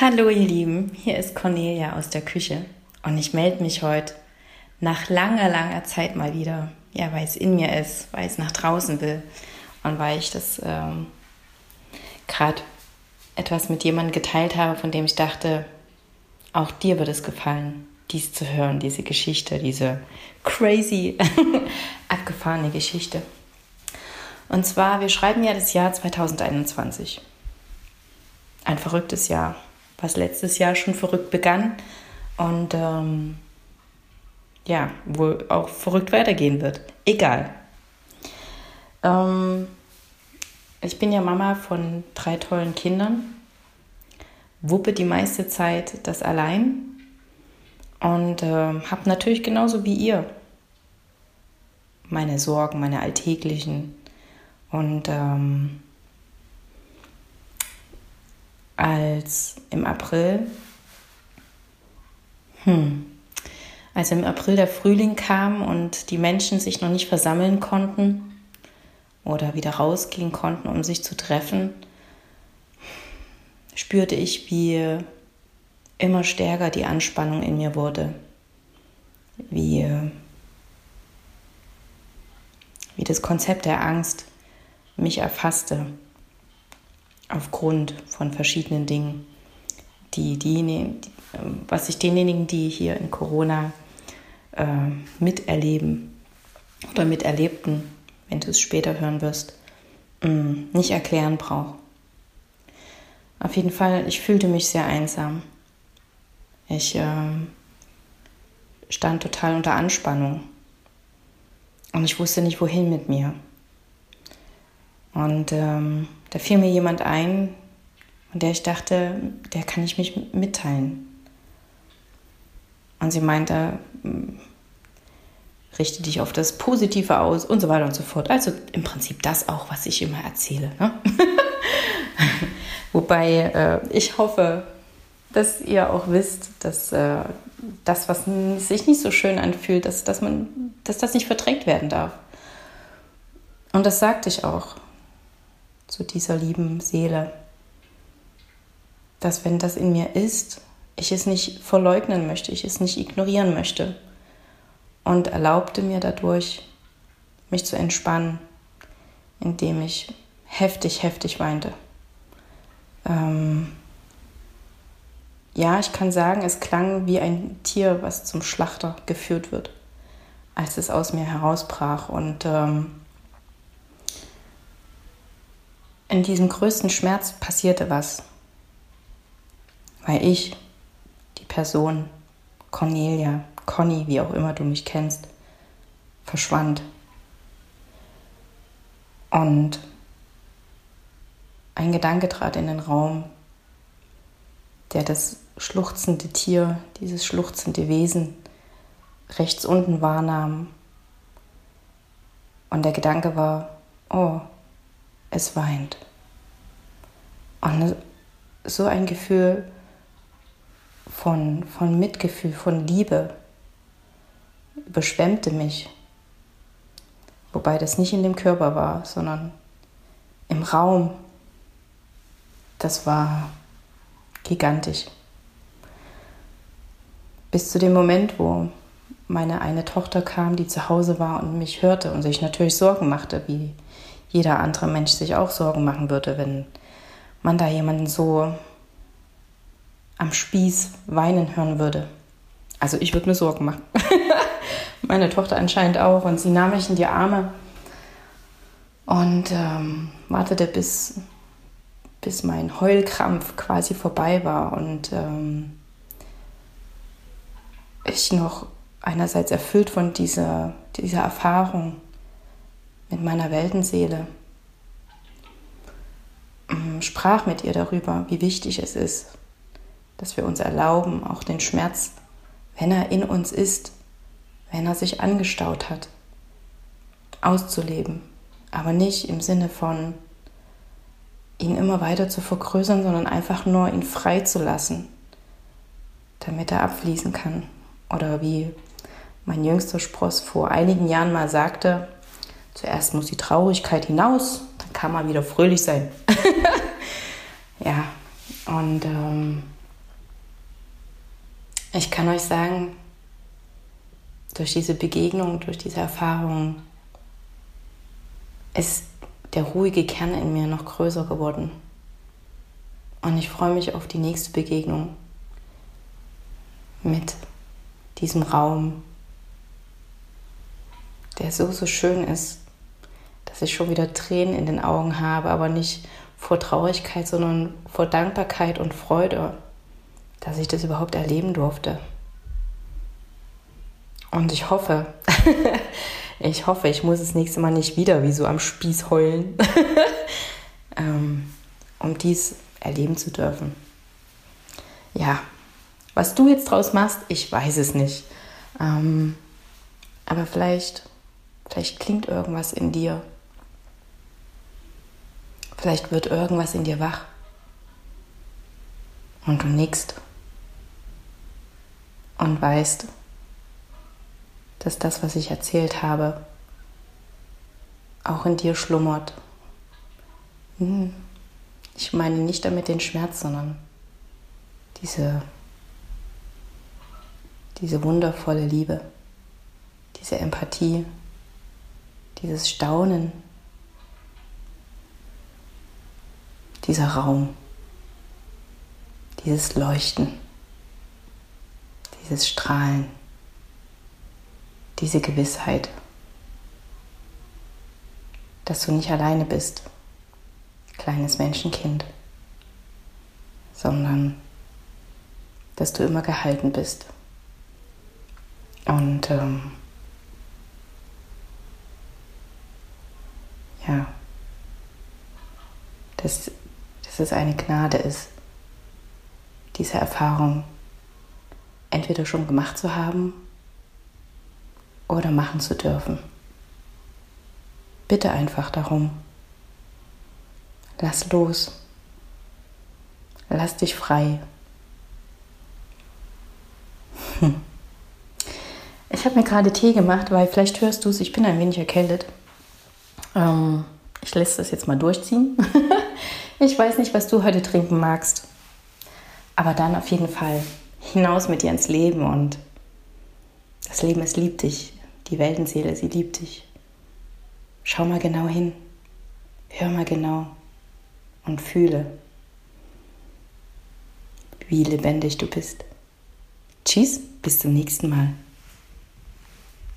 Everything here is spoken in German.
Hallo ihr Lieben, hier ist Cornelia aus der Küche und ich melde mich heute nach langer, langer Zeit mal wieder. Ja, weil es in mir ist, weil es nach draußen will und weil ich das ähm, gerade etwas mit jemandem geteilt habe, von dem ich dachte, auch dir wird es gefallen, dies zu hören, diese Geschichte, diese crazy, abgefahrene Geschichte. Und zwar, wir schreiben ja das Jahr 2021. Ein verrücktes Jahr, was letztes Jahr schon verrückt begann und ähm, ja, wohl auch verrückt weitergehen wird. Egal. Ähm, ich bin ja Mama von drei tollen Kindern, wuppe die meiste Zeit das allein und äh, habe natürlich genauso wie ihr meine Sorgen, meine alltäglichen und ähm, als im April, hm, als im April der Frühling kam und die Menschen sich noch nicht versammeln konnten oder wieder rausgehen konnten, um sich zu treffen, spürte ich, wie immer stärker die Anspannung in mir wurde, wie, wie das Konzept der Angst mich erfasste aufgrund von verschiedenen Dingen, die, die, was sich denjenigen, die hier in Corona äh, miterleben oder miterlebten, wenn du es später hören wirst, mh, mm, nicht erklären brauche. Auf jeden Fall, ich fühlte mich sehr einsam. Ich äh, stand total unter Anspannung und ich wusste nicht, wohin mit mir. Und ähm, da fiel mir jemand ein, und der ich dachte, der kann ich mich mitteilen. Und sie meinte, hm, richte dich auf das Positive aus und so weiter und so fort. Also im Prinzip das auch, was ich immer erzähle. Ne? Wobei äh, ich hoffe, dass ihr auch wisst, dass äh, das, was sich nicht so schön anfühlt, dass, dass, man, dass das nicht verdrängt werden darf. Und das sagte ich auch zu dieser lieben Seele. Dass wenn das in mir ist, ich es nicht verleugnen möchte, ich es nicht ignorieren möchte. Und erlaubte mir dadurch, mich zu entspannen, indem ich heftig, heftig weinte. Ähm ja, ich kann sagen, es klang wie ein Tier, was zum Schlachter geführt wird, als es aus mir herausbrach. Und ähm in diesem größten Schmerz passierte was. Weil ich, die Person, Cornelia, Conny, wie auch immer du mich kennst, verschwand. Und ein Gedanke trat in den Raum, der das schluchzende Tier, dieses schluchzende Wesen rechts unten wahrnahm. Und der Gedanke war, oh, es weint. Und so ein Gefühl von, von Mitgefühl, von Liebe überschwemmte mich. Wobei das nicht in dem Körper war, sondern im Raum. Das war gigantisch. Bis zu dem Moment, wo meine eine Tochter kam, die zu Hause war und mich hörte und sich natürlich Sorgen machte, wie jeder andere Mensch sich auch Sorgen machen würde, wenn man da jemanden so am Spieß weinen hören würde. Also ich würde mir Sorgen machen. Meine Tochter anscheinend auch. Und sie nahm mich in die Arme und ähm, wartete, bis, bis mein Heulkrampf quasi vorbei war und ähm, ich noch einerseits erfüllt von dieser, dieser Erfahrung mit meiner Weltenseele, ähm, sprach mit ihr darüber, wie wichtig es ist, dass wir uns erlauben, auch den Schmerz, wenn er in uns ist, wenn er sich angestaut hat, auszuleben. Aber nicht im Sinne von, ihn immer weiter zu vergrößern, sondern einfach nur ihn frei zu lassen, damit er abfließen kann. Oder wie mein jüngster Spross vor einigen Jahren mal sagte, Zuerst muss die Traurigkeit hinaus, dann kann man wieder fröhlich sein. ja, und ähm, ich kann euch sagen, durch diese Begegnung, durch diese Erfahrung ist der ruhige Kern in mir noch größer geworden. Und ich freue mich auf die nächste Begegnung mit diesem Raum, der so, so schön ist, dass ich schon wieder Tränen in den Augen habe, aber nicht vor Traurigkeit, sondern vor Dankbarkeit und Freude, dass ich das überhaupt erleben durfte. Und ich hoffe, ich hoffe, ich muss das nächste Mal nicht wieder wie so am Spieß heulen, ähm, um dies erleben zu dürfen. Ja, was du jetzt draus machst, ich weiß es nicht. Ähm, aber vielleicht, vielleicht klingt irgendwas in dir. Vielleicht wird irgendwas in dir wach. Und du nickst. Und weißt, dass das, was ich erzählt habe, auch in dir schlummert. Hm. Ich meine nicht damit den Schmerz, sondern diese, diese wundervolle Liebe, diese Empathie, dieses Staunen, dieser Raum, dieses Leuchten, dieses Strahlen. Diese Gewissheit, dass du nicht alleine bist, kleines Menschenkind, sondern dass du immer gehalten bist. Und ähm, ja, dass, dass es eine Gnade ist, diese Erfahrung entweder schon gemacht zu haben oder machen zu dürfen. Bitte einfach darum. Lass los. Lass dich frei. Hm. Ich habe mir gerade Tee gemacht, weil vielleicht hörst du es, ich bin ein wenig erkältet. Ähm, ich lasse das jetzt mal durchziehen. ich weiß nicht, was du heute trinken magst. Aber dann auf jeden Fall hinaus mit dir ins Leben und das Leben, es liebt dich. Die Weltenseele, sie liebt dich. Schau mal genau hin. Hör mal genau und fühle, wie lebendig du bist. Tschüss, bis zum nächsten Mal.